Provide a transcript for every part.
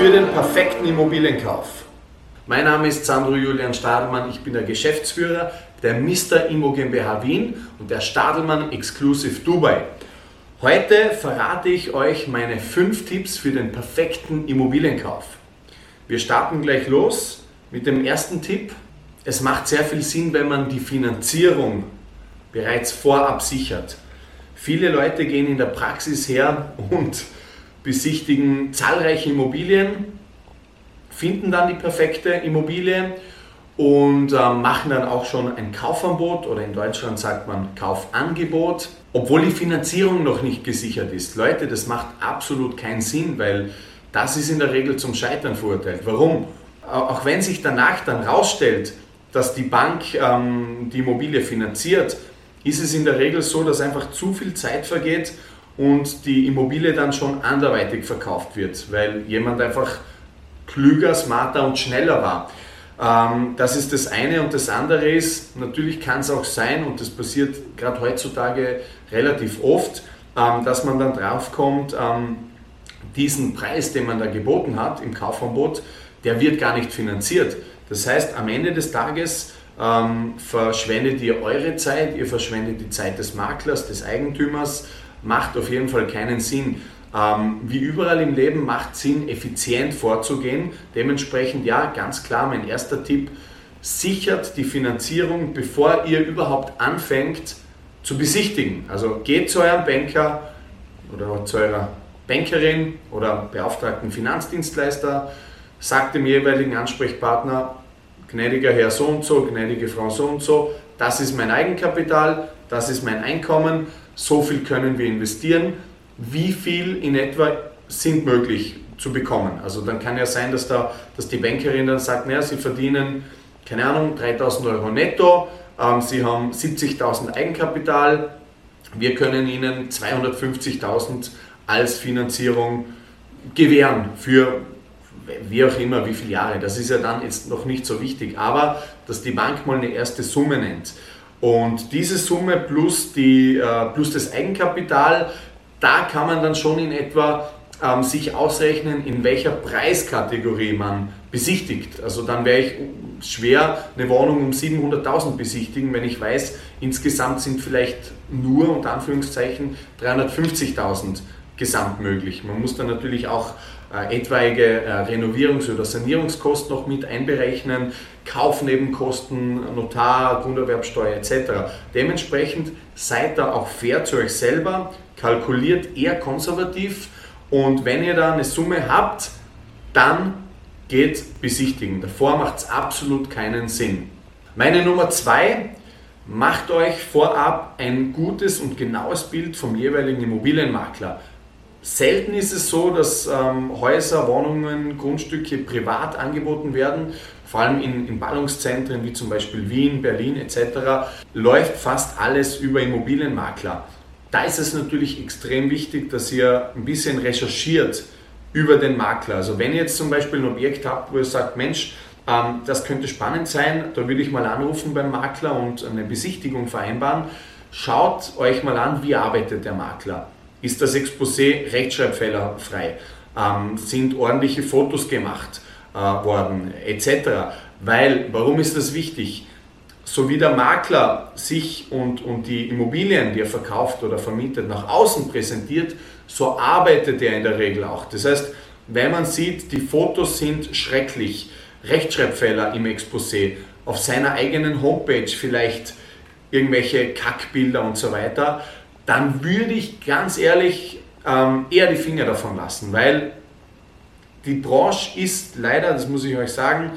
Für den perfekten Immobilienkauf. Mein Name ist Sandro Julian Stadelmann, ich bin der Geschäftsführer der Mr. Immo GmbH Wien und der Stadelmann Exclusive Dubai. Heute verrate ich euch meine fünf Tipps für den perfekten Immobilienkauf. Wir starten gleich los mit dem ersten Tipp. Es macht sehr viel Sinn, wenn man die Finanzierung bereits vorab sichert. Viele Leute gehen in der Praxis her und besichtigen zahlreiche Immobilien finden dann die perfekte Immobilie und äh, machen dann auch schon ein Kaufangebot oder in Deutschland sagt man Kaufangebot, obwohl die Finanzierung noch nicht gesichert ist. Leute, das macht absolut keinen Sinn, weil das ist in der Regel zum Scheitern verurteilt. Warum? Auch wenn sich danach dann rausstellt, dass die Bank ähm, die Immobilie finanziert, ist es in der Regel so, dass einfach zu viel Zeit vergeht und die Immobilie dann schon anderweitig verkauft wird, weil jemand einfach klüger, smarter und schneller war. Ähm, das ist das eine und das andere ist, natürlich kann es auch sein, und das passiert gerade heutzutage relativ oft, ähm, dass man dann draufkommt, ähm, diesen Preis, den man da geboten hat im Kaufangebot, der wird gar nicht finanziert. Das heißt, am Ende des Tages ähm, verschwendet ihr eure Zeit, ihr verschwendet die Zeit des Maklers, des Eigentümers, macht auf jeden Fall keinen Sinn. Ähm, wie überall im Leben macht Sinn, effizient vorzugehen. Dementsprechend, ja, ganz klar, mein erster Tipp, sichert die Finanzierung, bevor ihr überhaupt anfängt zu besichtigen. Also geht zu eurem Banker oder zu eurer Bankerin oder beauftragten Finanzdienstleister, sagt dem jeweiligen Ansprechpartner, gnädiger Herr so und so, gnädige Frau so und so, das ist mein Eigenkapital, das ist mein Einkommen, so viel können wir investieren, wie viel in etwa sind möglich zu bekommen. Also dann kann ja sein, dass, da, dass die Bankerin dann sagt, naja, sie verdienen, keine Ahnung, 3000 Euro netto, ähm, sie haben 70.000 Eigenkapital, wir können ihnen 250.000 als Finanzierung gewähren für wie auch immer, wie viele Jahre. Das ist ja dann jetzt noch nicht so wichtig, aber dass die Bank mal eine erste Summe nennt. Und diese Summe plus, die, äh, plus das Eigenkapital da kann man dann schon in etwa ähm, sich ausrechnen, in welcher Preiskategorie man besichtigt. Also dann wäre ich schwer eine Wohnung um 700.000 besichtigen, wenn ich weiß, insgesamt sind vielleicht nur unter Anführungszeichen 350.000 gesamt möglich. Man muss dann natürlich auch äh, etwaige äh, Renovierungs- oder Sanierungskosten noch mit einberechnen, Kaufnebenkosten, Notar, Grunderwerbsteuer etc. Dementsprechend seid da auch fair zu euch selber, kalkuliert eher konservativ und wenn ihr da eine Summe habt, dann geht besichtigen. Davor macht es absolut keinen Sinn. Meine Nummer zwei, macht euch vorab ein gutes und genaues Bild vom jeweiligen Immobilienmakler. Selten ist es so, dass ähm, Häuser, Wohnungen, Grundstücke privat angeboten werden. Vor allem in, in Ballungszentren wie zum Beispiel Wien, Berlin etc. läuft fast alles über Immobilienmakler. Da ist es natürlich extrem wichtig, dass ihr ein bisschen recherchiert über den Makler. Also wenn ihr jetzt zum Beispiel ein Objekt habt, wo ihr sagt, Mensch, ähm, das könnte spannend sein, da würde ich mal anrufen beim Makler und eine Besichtigung vereinbaren. Schaut euch mal an, wie arbeitet der Makler. Ist das Exposé rechtschreibfehlerfrei? Ähm, sind ordentliche Fotos gemacht äh, worden, etc. Weil, warum ist das wichtig? so wie der Makler sich und, und die Immobilien, die er verkauft oder vermietet, nach außen präsentiert, so arbeitet er in der Regel auch. Das heißt, wenn man sieht, die Fotos sind schrecklich, Rechtschreibfehler im Exposé, auf seiner eigenen Homepage vielleicht irgendwelche Kackbilder und so weiter, dann würde ich ganz ehrlich ähm, eher die Finger davon lassen, weil die Branche ist leider, das muss ich euch sagen,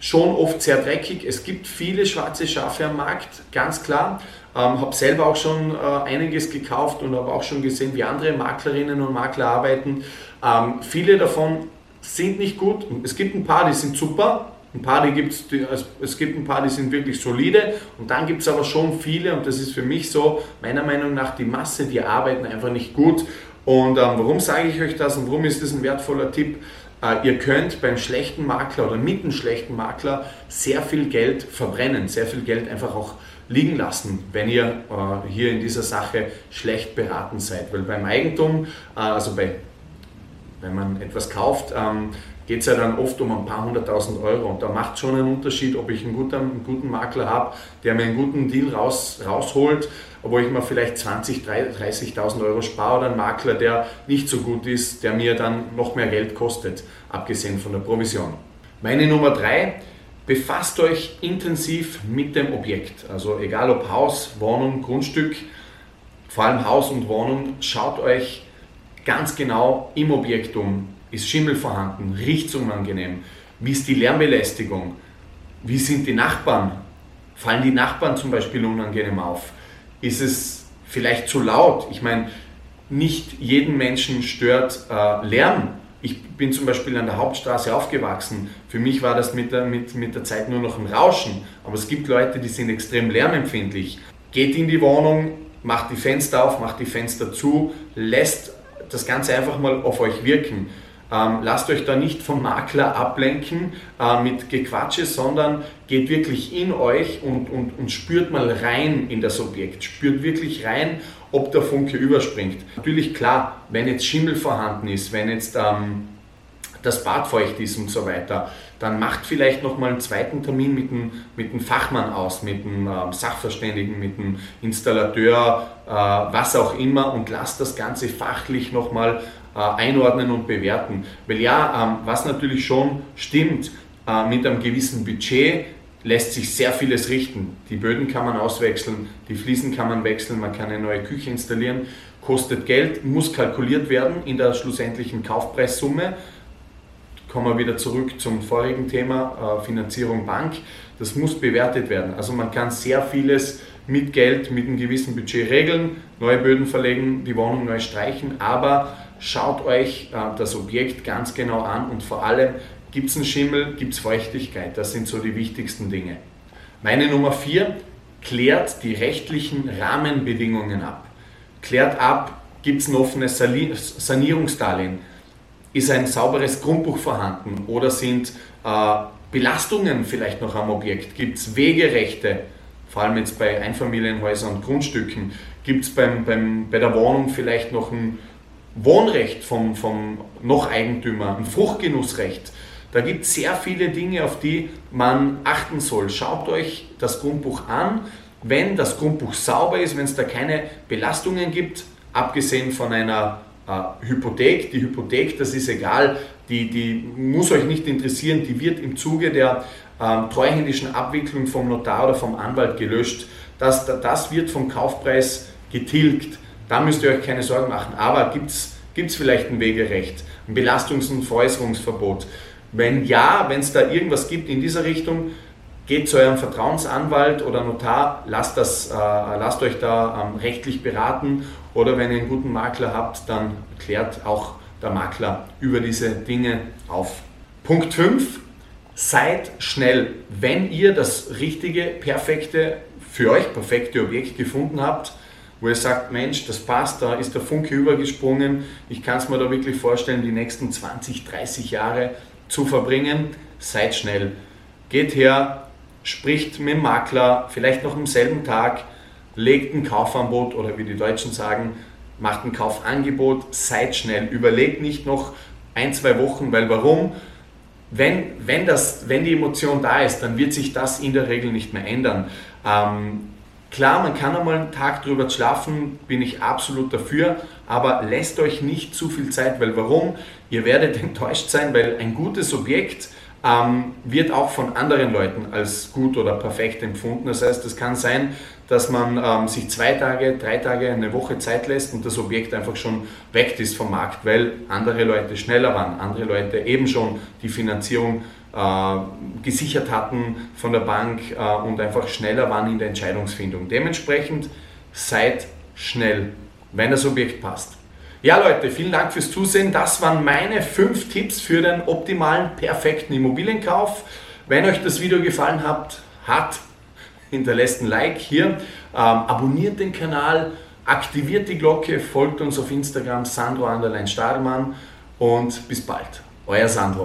schon oft sehr dreckig. Es gibt viele schwarze Schafe am Markt, ganz klar. Ähm, habe selber auch schon äh, einiges gekauft und habe auch schon gesehen, wie andere Maklerinnen und Makler arbeiten. Ähm, viele davon sind nicht gut. Es gibt ein paar, die sind super. Ein paar, die gibt's, die, also es gibt ein paar, die sind wirklich solide und dann gibt es aber schon viele und das ist für mich so, meiner Meinung nach, die Masse, die arbeiten einfach nicht gut. Und ähm, warum sage ich euch das und warum ist das ein wertvoller Tipp? Äh, ihr könnt beim schlechten Makler oder mit einem schlechten Makler sehr viel Geld verbrennen, sehr viel Geld einfach auch liegen lassen, wenn ihr äh, hier in dieser Sache schlecht beraten seid. Weil beim Eigentum, äh, also bei, wenn man etwas kauft, ähm, geht es ja dann oft um ein paar hunderttausend Euro. Und da macht es schon einen Unterschied, ob ich einen guten, einen guten Makler habe, der mir einen guten Deal raus, rausholt, wo ich mir vielleicht 20.000, 30.000 Euro spare, oder einen Makler, der nicht so gut ist, der mir dann noch mehr Geld kostet, abgesehen von der Provision. Meine Nummer drei, befasst euch intensiv mit dem Objekt. Also egal ob Haus, Wohnung, Grundstück, vor allem Haus und Wohnung, schaut euch ganz genau im Objekt um ist Schimmel vorhanden? Riecht es unangenehm? Wie ist die Lärmbelästigung? Wie sind die Nachbarn? Fallen die Nachbarn zum Beispiel unangenehm auf? Ist es vielleicht zu laut? Ich meine, nicht jeden Menschen stört äh, Lärm. Ich bin zum Beispiel an der Hauptstraße aufgewachsen. Für mich war das mit der, mit, mit der Zeit nur noch ein Rauschen. Aber es gibt Leute, die sind extrem lärmempfindlich. Geht in die Wohnung, macht die Fenster auf, macht die Fenster zu, lässt das Ganze einfach mal auf euch wirken. Ähm, lasst euch da nicht vom Makler ablenken äh, mit Gequatsche, sondern geht wirklich in euch und, und, und spürt mal rein in das Objekt. Spürt wirklich rein, ob der Funke überspringt. Natürlich klar, wenn jetzt Schimmel vorhanden ist, wenn jetzt ähm, das Bad feucht ist und so weiter, dann macht vielleicht nochmal einen zweiten Termin mit einem, mit einem Fachmann aus, mit einem ähm, Sachverständigen, mit einem Installateur, äh, was auch immer und lasst das Ganze fachlich nochmal einordnen und bewerten. Weil ja, ähm, was natürlich schon stimmt, äh, mit einem gewissen Budget lässt sich sehr vieles richten. Die Böden kann man auswechseln, die Fliesen kann man wechseln, man kann eine neue Küche installieren, kostet Geld, muss kalkuliert werden in der schlussendlichen Kaufpreissumme. Kommen wir wieder zurück zum vorigen Thema, äh, Finanzierung Bank. Das muss bewertet werden. Also man kann sehr vieles mit Geld, mit einem gewissen Budget regeln, neue Böden verlegen, die Wohnung neu streichen, aber Schaut euch äh, das Objekt ganz genau an und vor allem, gibt es einen Schimmel, gibt es Feuchtigkeit. Das sind so die wichtigsten Dinge. Meine Nummer 4, klärt die rechtlichen Rahmenbedingungen ab. Klärt ab, gibt es ein offenes Sanierungsdarlehen? Ist ein sauberes Grundbuch vorhanden? Oder sind äh, Belastungen vielleicht noch am Objekt? Gibt es Wegerechte? Vor allem jetzt bei Einfamilienhäusern und Grundstücken. Gibt es beim, beim, bei der Wohnung vielleicht noch ein Wohnrecht vom, vom Noch-Eigentümer, ein Fruchtgenussrecht. Da gibt es sehr viele Dinge, auf die man achten soll. Schaut euch das Grundbuch an. Wenn das Grundbuch sauber ist, wenn es da keine Belastungen gibt, abgesehen von einer äh, Hypothek, die Hypothek, das ist egal, die, die muss euch nicht interessieren, die wird im Zuge der äh, treuhändischen Abwicklung vom Notar oder vom Anwalt gelöscht. Das, das wird vom Kaufpreis getilgt. Da müsst ihr euch keine Sorgen machen. Aber gibt es vielleicht ein Wegerecht, ein Belastungs- und Veräußerungsverbot? Wenn ja, wenn es da irgendwas gibt in dieser Richtung, geht zu eurem Vertrauensanwalt oder Notar, lasst, das, äh, lasst euch da ähm, rechtlich beraten oder wenn ihr einen guten Makler habt, dann klärt auch der Makler über diese Dinge auf. Punkt 5. Seid schnell. Wenn ihr das richtige, perfekte, für euch perfekte Objekt gefunden habt, wo ihr sagt, Mensch, das passt, da ist der Funke übergesprungen, ich kann es mir da wirklich vorstellen, die nächsten 20, 30 Jahre zu verbringen, seid schnell. Geht her, spricht mit dem Makler, vielleicht noch am selben Tag, legt ein Kaufangebot oder wie die Deutschen sagen, macht ein Kaufangebot, seid schnell, überlegt nicht noch ein, zwei Wochen, weil warum? Wenn, wenn, das, wenn die Emotion da ist, dann wird sich das in der Regel nicht mehr ändern. Ähm, Klar, man kann einmal einen Tag drüber schlafen, bin ich absolut dafür, aber lässt euch nicht zu viel Zeit, weil warum? Ihr werdet enttäuscht sein, weil ein gutes Objekt ähm, wird auch von anderen Leuten als gut oder perfekt empfunden. Das heißt, es kann sein, dass man ähm, sich zwei Tage, drei Tage, eine Woche Zeit lässt und das Objekt einfach schon weg ist vom Markt, weil andere Leute schneller waren, andere Leute eben schon die Finanzierung gesichert hatten von der Bank äh, und einfach schneller waren in der Entscheidungsfindung. Dementsprechend seid schnell, wenn das Objekt passt. Ja Leute, vielen Dank fürs Zusehen. Das waren meine fünf Tipps für den optimalen, perfekten Immobilienkauf. Wenn euch das Video gefallen hat, hat hinterlässt ein Like hier, ähm, abonniert den Kanal, aktiviert die Glocke, folgt uns auf Instagram Sandro Stadelmann und bis bald. Euer Sandro.